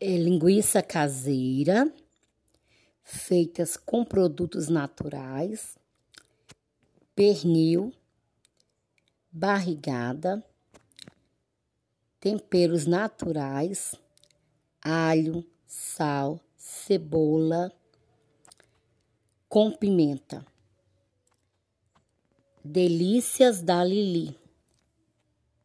é, linguiça caseira, feitas com produtos naturais, pernil, barrigada, temperos naturais, alho, sal, cebola, com pimenta. Delícias da Lili.